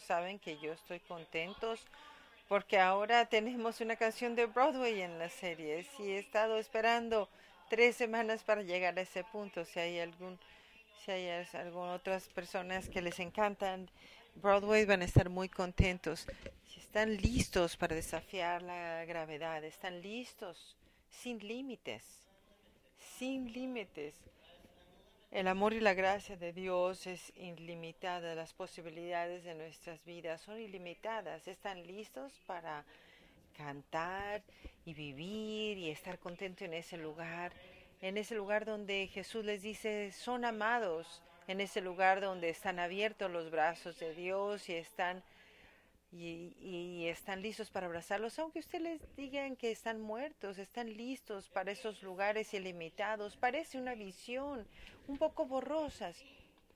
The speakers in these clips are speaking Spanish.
Saben que yo estoy contentos porque ahora tenemos una canción de Broadway en la serie. Si he estado esperando tres semanas para llegar a ese punto, si hay algún, si hay otras personas que les encantan Broadway van a estar muy contentos. Si están listos para desafiar la gravedad, están listos, sin límites, sin límites. El amor y la gracia de Dios es ilimitada. Las posibilidades de nuestras vidas son ilimitadas. Están listos para cantar y vivir y estar contentos en ese lugar. En ese lugar donde Jesús les dice, son amados en ese lugar donde están abiertos los brazos de Dios y están y, están listos para abrazarlos, aunque ustedes les digan que están muertos, están listos para esos lugares ilimitados. Parece una visión un poco borrosa,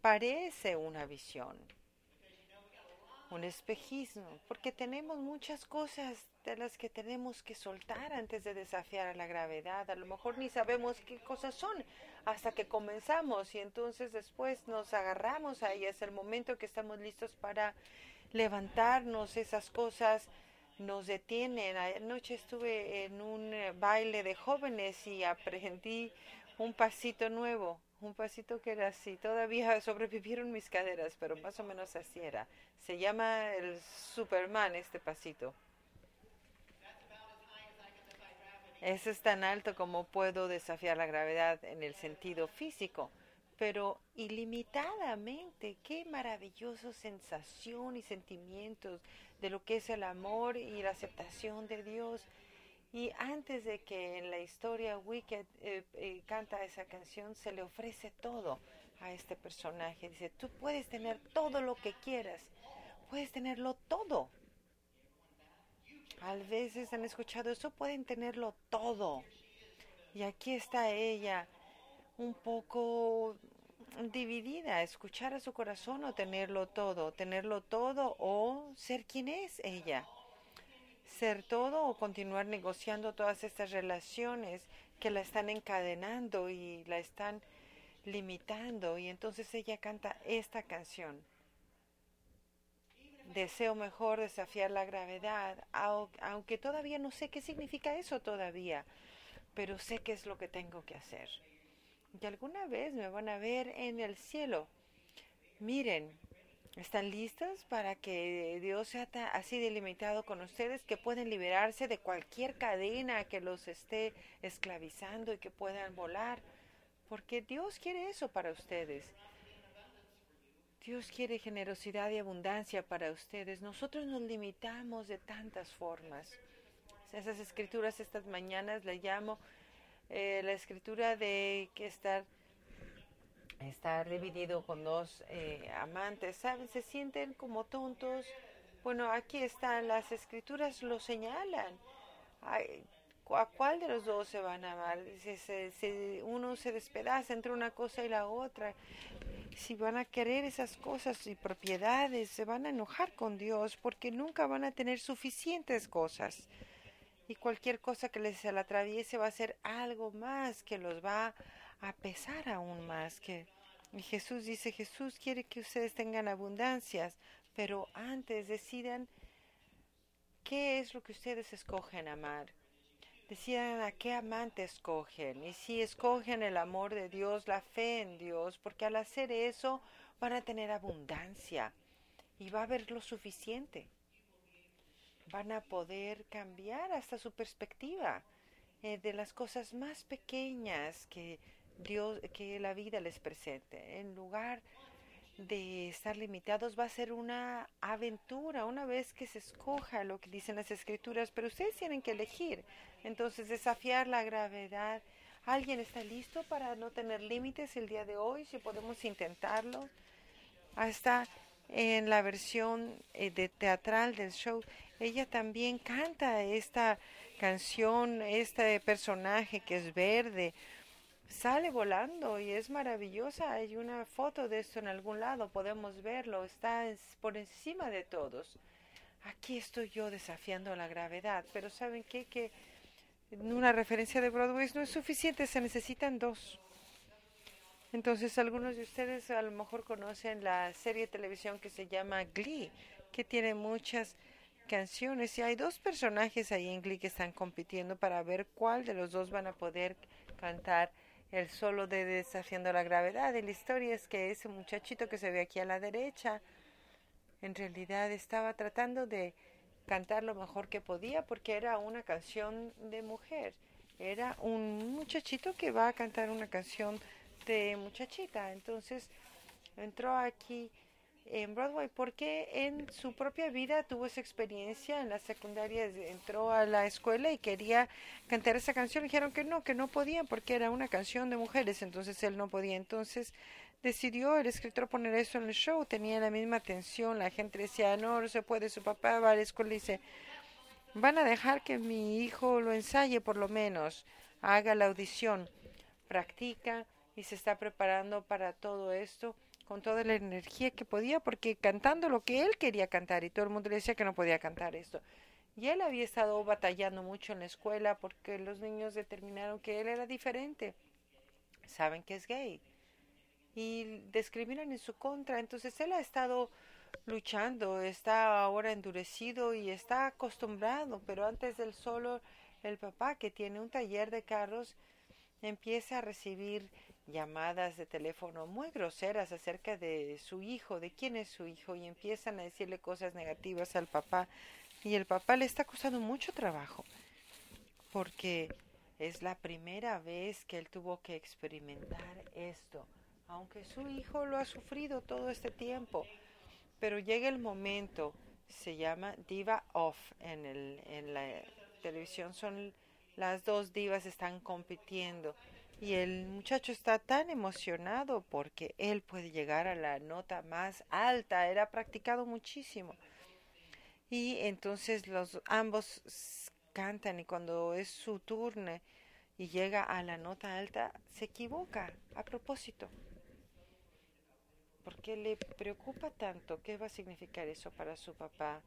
parece una visión, un espejismo, porque tenemos muchas cosas de las que tenemos que soltar antes de desafiar a la gravedad. A lo mejor ni sabemos qué cosas son hasta que comenzamos y entonces después nos agarramos ahí. Es el momento que estamos listos para levantarnos. Esas cosas nos detienen. Anoche estuve en un eh, baile de jóvenes y aprendí un pasito nuevo. Un pasito que era así. Todavía sobrevivieron mis caderas, pero más o menos así era. Se llama el Superman este pasito. Eso es tan alto como puedo desafiar la gravedad en el sentido físico, pero ilimitadamente. Qué maravillosa sensación y sentimientos de lo que es el amor y la aceptación de Dios. Y antes de que en la historia Wicked eh, eh, canta esa canción, se le ofrece todo a este personaje. Dice, tú puedes tener todo lo que quieras, puedes tenerlo todo a veces han escuchado eso, pueden tenerlo todo. Y aquí está ella, un poco dividida, escuchar a su corazón o tenerlo todo, tenerlo todo o ser quien es ella. Ser todo o continuar negociando todas estas relaciones que la están encadenando y la están limitando. Y entonces ella canta esta canción deseo mejor desafiar la gravedad, aunque todavía no sé qué significa eso todavía, pero sé qué es lo que tengo que hacer. Y alguna vez me van a ver en el cielo. Miren, ¿están listos para que Dios sea así delimitado con ustedes que pueden liberarse de cualquier cadena que los esté esclavizando y que puedan volar? Porque Dios quiere eso para ustedes. Dios quiere generosidad y abundancia para ustedes. Nosotros nos limitamos de tantas formas. Esas escrituras estas mañanas le llamo eh, la escritura de que estar estar dividido con dos eh, amantes, ¿saben? Se sienten como tontos. Bueno, aquí están, las escrituras lo señalan. ¿A cuál de los dos se van a amar? Si, uno se despedaza entre una cosa y la otra, si van a querer esas cosas y propiedades, se van a enojar con Dios porque nunca van a tener suficientes cosas. Y cualquier cosa que les atraviese va a ser algo más que los va a pesar aún más. Que y Jesús dice, Jesús quiere que ustedes tengan abundancias, pero antes decidan qué es lo que ustedes escogen amar decidan a qué amante escogen y si escogen el amor de Dios, la fe en Dios, porque al hacer eso van a tener abundancia y va a haber lo suficiente. Van a poder cambiar hasta su perspectiva eh, de las cosas más pequeñas que Dios, que la vida les presente. En lugar de estar limitados va a ser una aventura una vez que se escoja lo que dicen las escrituras, pero ustedes tienen que elegir. Entonces, desafiar la gravedad. ¿Alguien está listo para no tener límites el día de hoy? Si podemos intentarlo. Hasta en la versión eh, de teatral del show, ella también canta esta canción, este personaje que es verde, sale volando y es maravillosa. Hay una foto de esto en algún lado, podemos verlo, está por encima de todos. Aquí estoy yo desafiando la gravedad, pero ¿saben qué? Que una referencia de Broadway no es suficiente, se necesitan dos. Entonces algunos de ustedes a lo mejor conocen la serie de televisión que se llama Glee, que tiene muchas canciones y hay dos personajes ahí en Glee que están compitiendo para ver cuál de los dos van a poder cantar el solo de Desafiando la Gravedad. Y la historia es que ese muchachito que se ve aquí a la derecha, en realidad estaba tratando de cantar lo mejor que podía porque era una canción de mujer. Era un muchachito que va a cantar una canción de muchachita. Entonces entró aquí en Broadway porque en su propia vida tuvo esa experiencia en la secundaria, entró a la escuela y quería cantar esa canción. Dijeron que no, que no podían porque era una canción de mujeres, entonces él no podía. Entonces decidió el escritor poner eso en el show, tenía la misma atención, la gente decía, no, no se puede, su papá va a la escuela y dice, van a dejar que mi hijo lo ensaye por lo menos, haga la audición, practica y se está preparando para todo esto con toda la energía que podía, porque cantando lo que él quería cantar y todo el mundo le decía que no podía cantar esto. Y él había estado batallando mucho en la escuela porque los niños determinaron que él era diferente. Saben que es gay. Y discriminan en su contra. Entonces él ha estado luchando, está ahora endurecido y está acostumbrado. Pero antes del solo, el papá que tiene un taller de carros empieza a recibir llamadas de teléfono muy groseras acerca de su hijo, de quién es su hijo, y empiezan a decirle cosas negativas al papá. Y el papá le está costando mucho trabajo, porque es la primera vez que él tuvo que experimentar esto, aunque su hijo lo ha sufrido todo este tiempo. Pero llega el momento, se llama Diva Off en, el, en la televisión, son las dos divas están compitiendo y el muchacho está tan emocionado porque él puede llegar a la nota más alta. Era practicado muchísimo. Y entonces los ambos cantan y cuando es su turno y llega a la nota alta, se equivoca a propósito. ¿Por qué le preocupa tanto? ¿Qué va a significar eso para su papá?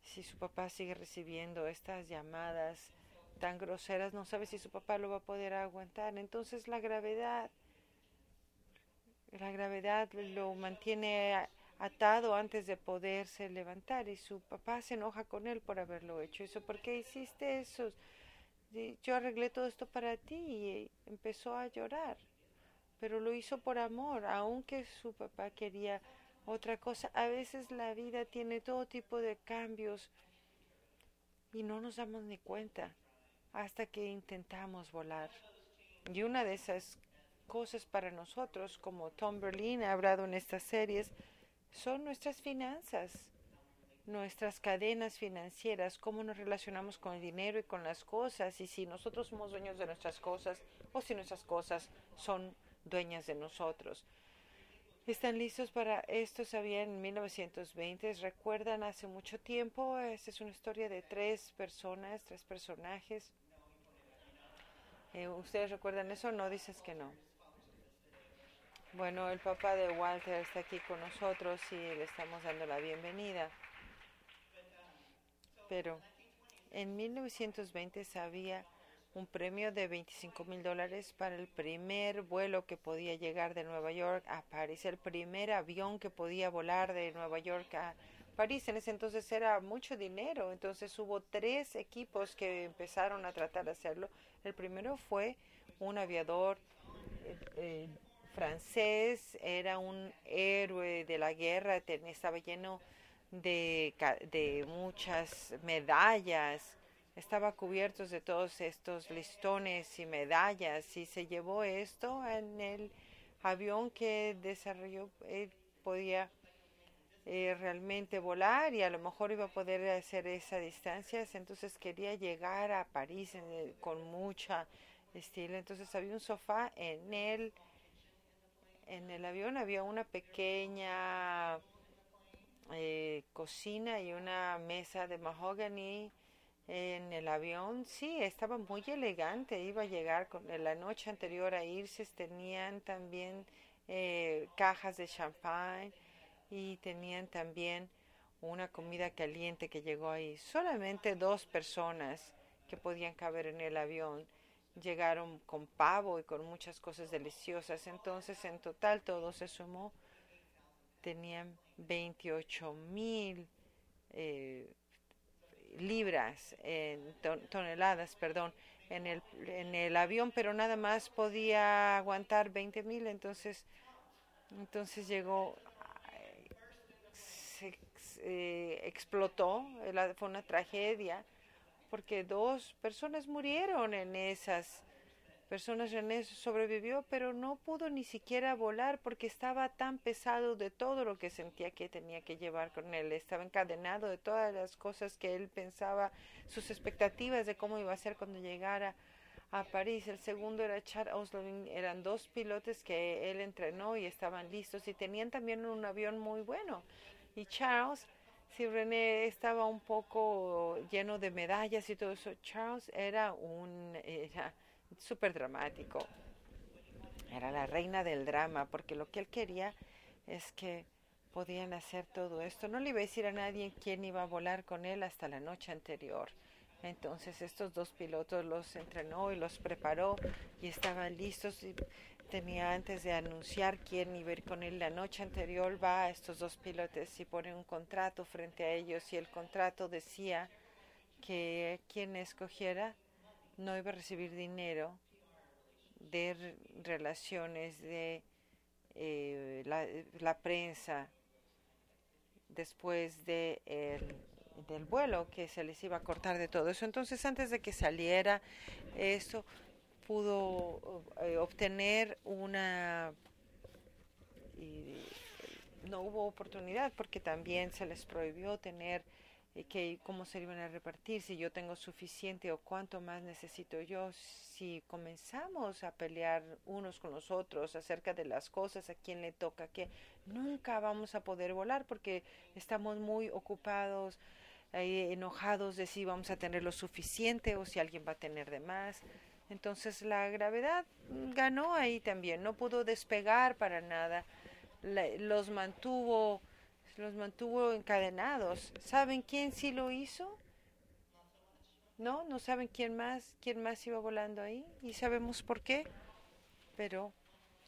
Si su papá sigue recibiendo estas llamadas tan groseras, no sabe si su papá lo va a poder aguantar. Entonces la gravedad, la gravedad lo mantiene atado antes de poderse levantar y su papá se enoja con él por haberlo hecho. Eso, ¿por qué hiciste eso? Yo arreglé todo esto para ti y empezó a llorar, pero lo hizo por amor, aunque su papá quería otra cosa. A veces la vida tiene todo tipo de cambios y no nos damos ni cuenta hasta que intentamos volar. Y una de esas cosas para nosotros, como Tom Berlin ha hablado en estas series, son nuestras finanzas, nuestras cadenas financieras, cómo nos relacionamos con el dinero y con las cosas, y si nosotros somos dueños de nuestras cosas o si nuestras cosas son dueñas de nosotros. ¿Están listos para esto? Sabían en 1920, recuerdan hace mucho tiempo, esta es una historia de tres personas, tres personajes eh, ¿Ustedes recuerdan eso? No dices que no. Bueno, el papá de Walter está aquí con nosotros y le estamos dando la bienvenida. Pero en 1920 había un premio de 25 mil dólares para el primer vuelo que podía llegar de Nueva York a París, el primer avión que podía volar de Nueva York a París. En ese entonces era mucho dinero, entonces hubo tres equipos que empezaron a tratar de hacerlo el primero fue un aviador eh, eh, francés, era un héroe de la guerra, estaba lleno de, de muchas medallas, estaba cubierto de todos estos listones y medallas y se llevó esto en el avión que desarrolló, él podía eh, realmente volar y a lo mejor iba a poder hacer esa distancia, entonces quería llegar a París con mucha estilo, entonces había un sofá en el en el avión había una pequeña eh, cocina y una mesa de mahogany en el avión, sí, estaba muy elegante, iba a llegar con la noche anterior a irse, tenían también eh, cajas de champagne y tenían también una comida caliente que llegó ahí. Solamente dos personas que podían caber en el avión llegaron con pavo y con muchas cosas deliciosas. Entonces, en total, todo se sumó. Tenían 28 mil eh, libras, toneladas, perdón, en el, en el avión, pero nada más podía aguantar 20 mil, entonces, entonces llegó, eh, explotó, fue una tragedia, porque dos personas murieron en esas personas. René sobrevivió, pero no pudo ni siquiera volar porque estaba tan pesado de todo lo que sentía que tenía que llevar con él. Estaba encadenado de todas las cosas que él pensaba, sus expectativas de cómo iba a ser cuando llegara a París. El segundo era Chad Oslovin. Eran dos pilotos que él entrenó y estaban listos y tenían también un avión muy bueno. Y Charles, si René estaba un poco lleno de medallas y todo eso, Charles era un... Era, súper dramático. Era la reina del drama, porque lo que él quería es que podían hacer todo esto. No le iba a decir a nadie quién iba a volar con él hasta la noche anterior. Entonces estos dos pilotos los entrenó y los preparó y estaban listos tenía antes de anunciar quién iba a ir con él la noche anterior va a estos dos pilotos y pone un contrato frente a ellos y el contrato decía que quien escogiera no iba a recibir dinero de relaciones de eh, la, prensa después de del vuelo que se les iba a cortar de todo eso. Entonces, antes de que saliera eso, pudo eh, obtener una... no hubo oportunidad porque también se les prohibió tener que cómo se iban a repartir, si yo tengo suficiente o cuánto más necesito yo. Si comenzamos a pelear unos con los otros acerca de las cosas, a quién le toca que nunca vamos a poder volar porque estamos muy ocupados, eh, enojados de si vamos a tener lo suficiente o si alguien va a tener de más. Entonces la gravedad ganó ahí también, no pudo despegar para nada, los mantuvo los mantuvo encadenados. ¿Saben quién sí lo hizo? No, no saben quién más, quién más iba volando ahí y sabemos por qué. Pero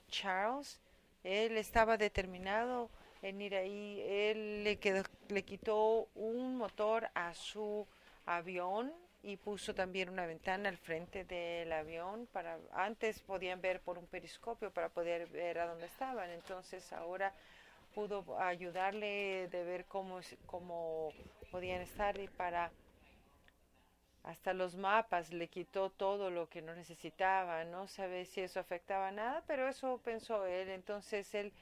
Charles, él estaba determinado en ir ahí. Él le quedó, le quitó un motor a su avión y puso también una ventana al frente del avión para antes podían ver por un periscopio para poder ver a dónde estaban. Entonces ahora pudo ayudarle de ver cómo, cómo podían estar y para hasta los mapas le quitó todo lo que no necesitaba, no sabe si eso afectaba nada, pero eso pensó él, entonces él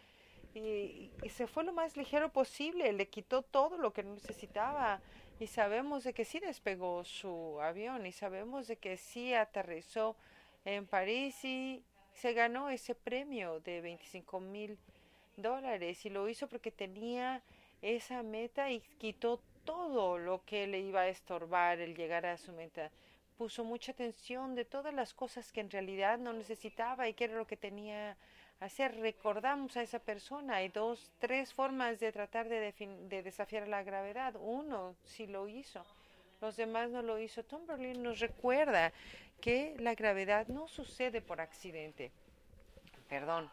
y, se fue lo más ligero posible, le quitó todo lo que no necesitaba y sabemos de que sí despegó su avión y sabemos de que sí aterrizó en París y se ganó ese premio de 25 mil dólares y lo hizo porque tenía esa meta y quitó todo lo que le iba a estorbar el llegar a su meta. Puso mucha atención de todas las cosas que en realidad no necesitaba y que era lo que tenía hacer. Recordamos a esa persona. Hay dos, tres formas de tratar de, de desafiar la gravedad. Uno sí lo hizo, los demás no lo hizo. Tom Berlin nos recuerda que la gravedad no sucede por accidente. Perdón,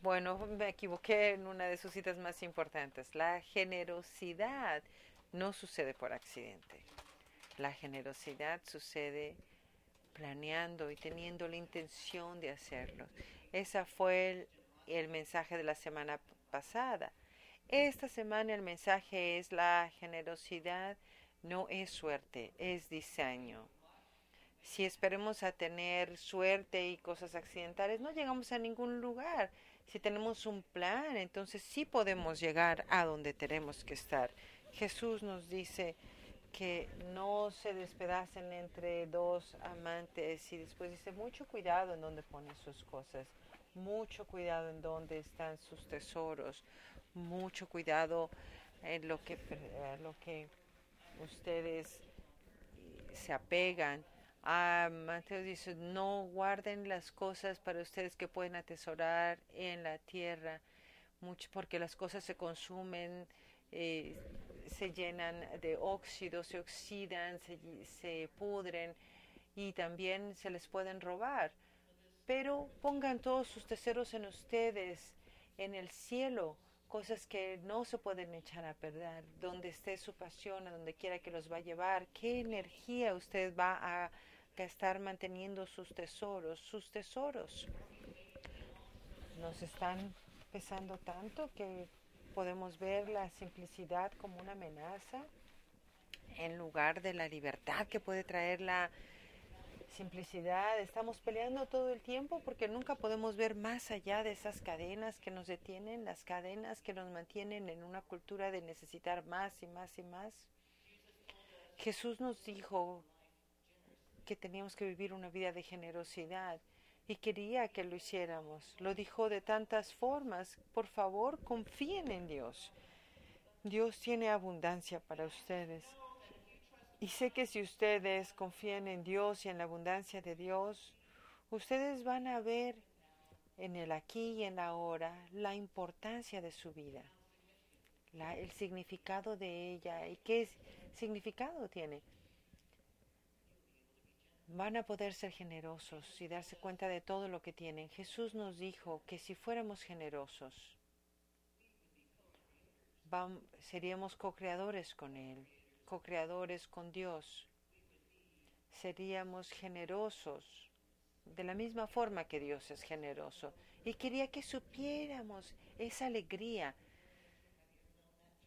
Bueno, me equivoqué en una de sus citas más importantes. La generosidad no sucede por accidente. La generosidad sucede planeando y teniendo la intención de hacerlo. Ese fue el, el, mensaje de la semana pasada. Esta semana el mensaje es la generosidad no es suerte, es diseño. Si esperemos a tener suerte y cosas accidentales, no llegamos a ningún lugar si tenemos un plan, entonces sí podemos llegar a donde tenemos que estar. Jesús nos dice que no se despedacen entre dos amantes y después dice mucho cuidado en donde ponen sus cosas, mucho cuidado en donde están sus tesoros, mucho cuidado en lo que, lo que ustedes se apegan Ah, Mateo dice, no guarden las cosas para ustedes que pueden atesorar en la tierra, mucho porque las cosas se consumen, eh, se llenan de óxido, se oxidan, se, se pudren y también se les pueden robar. pero pongan todos sus tesoros en ustedes, en el cielo, cosas que no se pueden echar a perder, donde esté su pasión, a donde quiera que los va a llevar, qué energía usted va a gastar manteniendo sus tesoros, sus tesoros. Nos están pesando tanto que podemos ver la simplicidad como una amenaza en lugar de la libertad que puede traer la simplicidad. Estamos peleando todo el tiempo porque nunca podemos ver más allá de esas cadenas que nos detienen, las cadenas que nos mantienen en una cultura de necesitar más y más y más. Jesús nos dijo que teníamos que vivir una vida de generosidad y quería que lo hiciéramos. Lo dijo de tantas formas. Por favor, confíen en Dios. Dios tiene abundancia para ustedes. Y sé que si ustedes confían en Dios y en la abundancia de Dios, ustedes van a ver en el aquí y en la ahora la importancia de su vida, el significado de ella y qué significado tiene. Van a poder ser generosos y darse cuenta de todo lo que tienen. Jesús nos dijo que si fuéramos generosos, seríamos co-creadores con Él co-creadores con Dios. Seríamos generosos de la misma forma que Dios es generoso. Y quería que supiéramos esa alegría.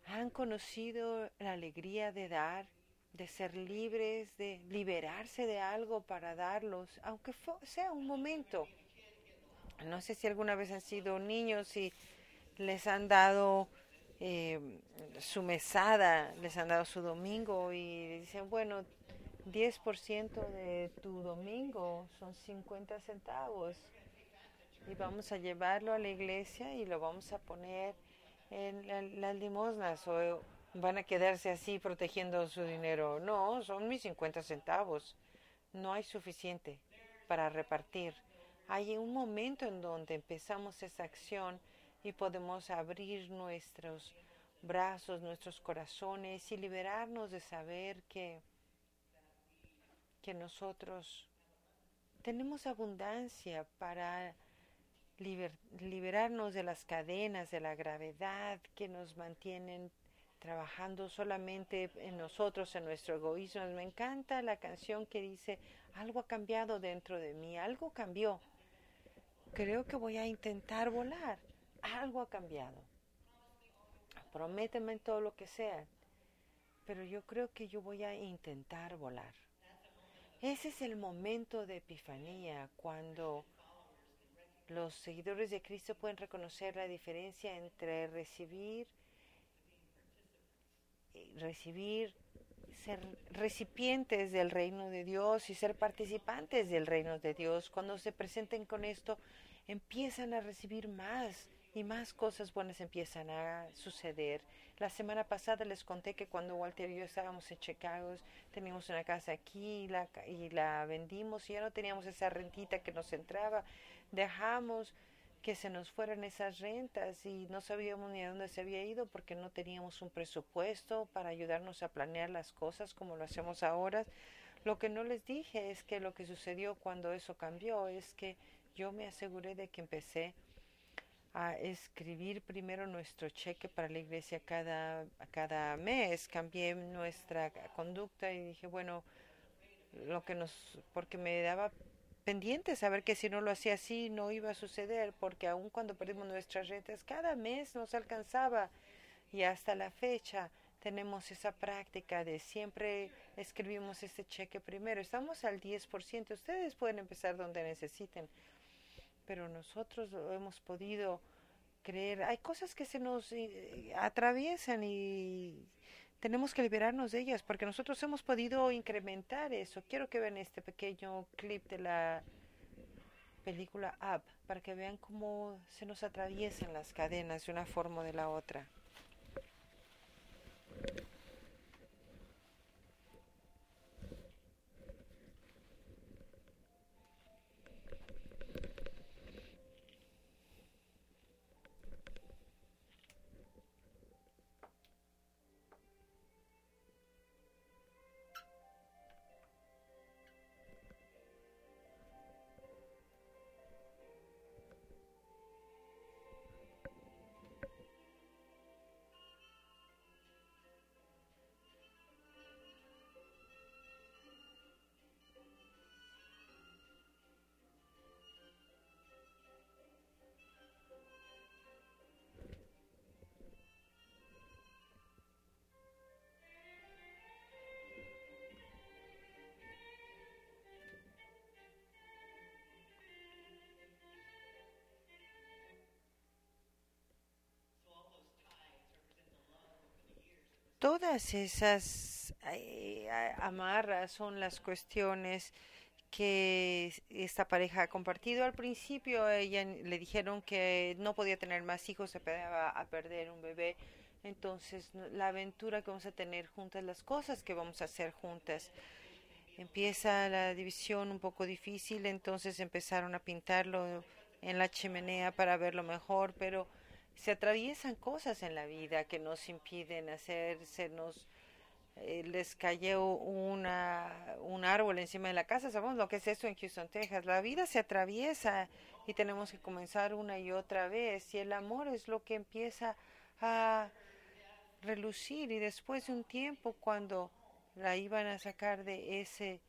¿Han conocido la alegría de dar, de ser libres, de liberarse de algo para darlos, aunque sea un momento? No sé si alguna vez han sido niños y les han dado eh, su mesada, les han dado su domingo y dicen, bueno, 10% de tu domingo son 50 centavos y vamos a llevarlo a la iglesia y lo vamos a poner en las limosnas o van a quedarse así protegiendo su dinero. No, son mis 50 centavos. No hay suficiente para repartir. Hay un momento en donde empezamos esa acción y podemos abrir nuestros brazos, nuestros corazones y liberarnos de saber que, que nosotros tenemos abundancia para liberarnos de las cadenas, de la gravedad que nos mantienen trabajando solamente en nosotros, en nuestro egoísmo. Me encanta la canción que dice, algo ha cambiado dentro de mí, algo cambió. Creo que voy a intentar volar algo ha cambiado. Prométeme todo lo que sea, pero yo creo que yo voy a intentar volar. Ese es el momento de epifanía, cuando los seguidores de Cristo pueden reconocer la diferencia entre recibir, recibir, ser recipientes del reino de Dios y ser participantes del reino de Dios. Cuando se presenten con esto, empiezan a recibir más y más cosas buenas empiezan a suceder. La semana pasada les conté que cuando Walter y yo estábamos en Chicago, teníamos una casa aquí y la, y la vendimos y ya no teníamos esa rentita que nos entraba. Dejamos que se nos fueran esas rentas y no sabíamos ni a dónde se había ido porque no teníamos un presupuesto para ayudarnos a planear las cosas como lo hacemos ahora. Lo que no les dije es que lo que sucedió cuando eso cambió es que yo me aseguré de que empecé a escribir primero nuestro cheque para la iglesia cada, cada mes. Cambié nuestra conducta y dije, bueno, lo que nos, porque me daba pendiente saber que si no lo hacía así no iba a suceder, porque aun cuando perdimos nuestras rentas, cada mes nos alcanzaba y hasta la fecha tenemos esa práctica de siempre escribimos este cheque primero. Estamos al 10%, ustedes pueden empezar donde necesiten pero nosotros lo hemos podido creer. Hay cosas que se nos eh, atraviesan y tenemos que liberarnos de ellas porque nosotros hemos podido incrementar eso. Quiero que vean este pequeño clip de la película Up para que vean cómo se nos atraviesan las cadenas de una forma o de la otra. Todas esas eh, amarras son las cuestiones que esta pareja ha compartido. Al principio ella le dijeron que no podía tener más hijos, se pedía a perder un bebé. Entonces, la aventura que vamos a tener juntas, las cosas que vamos a hacer juntas. Empieza la división un poco difícil, entonces empezaron a pintarlo en la chimenea para verlo mejor, pero se atraviesan cosas en la vida que nos impiden hacer, se nos eh, les cayó una, un árbol encima de la casa. Sabemos lo que es eso en Houston, Texas. La vida se atraviesa y tenemos que comenzar una y otra vez. Y el amor es lo que empieza a relucir. Y después de un tiempo, cuando la iban a sacar de ese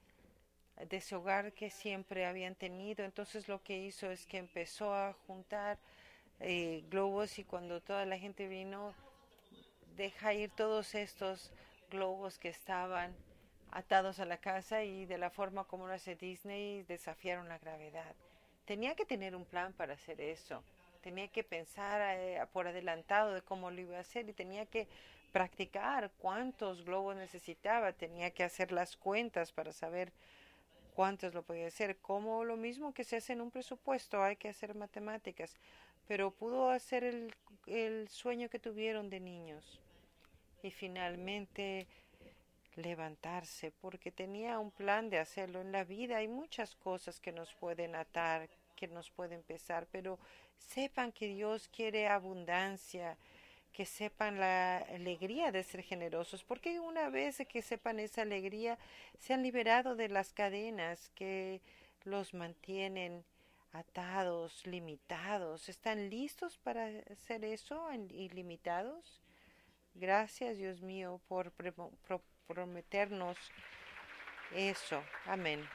de ese hogar que siempre habían tenido. Entonces lo que hizo es que empezó a juntar eh, globos y cuando toda la gente vino, deja ir todos estos globos que estaban atados a la casa y de la forma como lo hace Disney desafiaron la gravedad. Tenía que tener un plan para hacer eso. Tenía que pensar eh, por adelantado de cómo lo iba a hacer y tenía que practicar cuántos globos necesitaba. Tenía que hacer las cuentas para saber cuántos lo podía hacer. Como lo mismo que se hace en un presupuesto, hay que hacer matemáticas. Pero pudo hacer el, el sueño que tuvieron de niños y finalmente levantarse porque tenía un plan de hacerlo en la vida. Hay muchas cosas que nos pueden atar, que nos pueden pesar, pero sepan que Dios quiere abundancia, que sepan la alegría de ser generosos, porque una vez que sepan esa alegría, se han liberado de las cadenas que los mantienen atados, limitados. ¿Están listos para hacer eso ilimitados? Gracias, Dios mío, por prometernos eso. Amén.